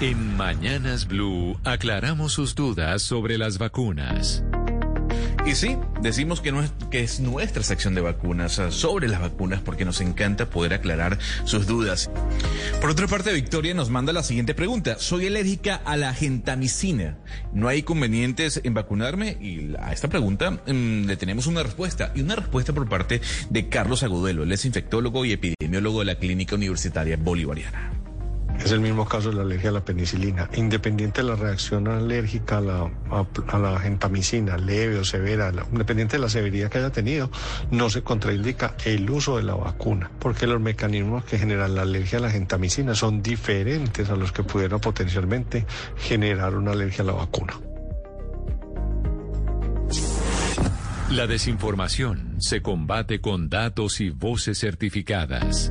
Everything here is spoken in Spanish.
En Mañanas Blue aclaramos sus dudas sobre las vacunas. Y sí, decimos que, no es, nuestra sección de vacunas, sobre las vacunas, porque nos encanta poder aclarar sus dudas. Por otra parte, Victoria nos manda la siguiente pregunta. Soy alérgica a la gentamicina. ¿No hay inconvenientes en vacunarme? Y a esta pregunta mm, le tenemos una respuesta. Y una respuesta por parte de Carlos Agudelo. Él es infectólogo y epidemiólogo de la Clínica Universitaria Bolivariana. Es el mismo caso de la alergia a la penicilina. Independiente de la reacción alérgica a la, gentamicina, leve o severa, independiente de la severidad que haya tenido, no se contraindica el uso de la vacuna, porque los mecanismos que generan la alergia a la gentamicina son diferentes a los que pudieran potencialmente generar una alergia a la vacuna. La desinformación se combate con datos y voces certificadas.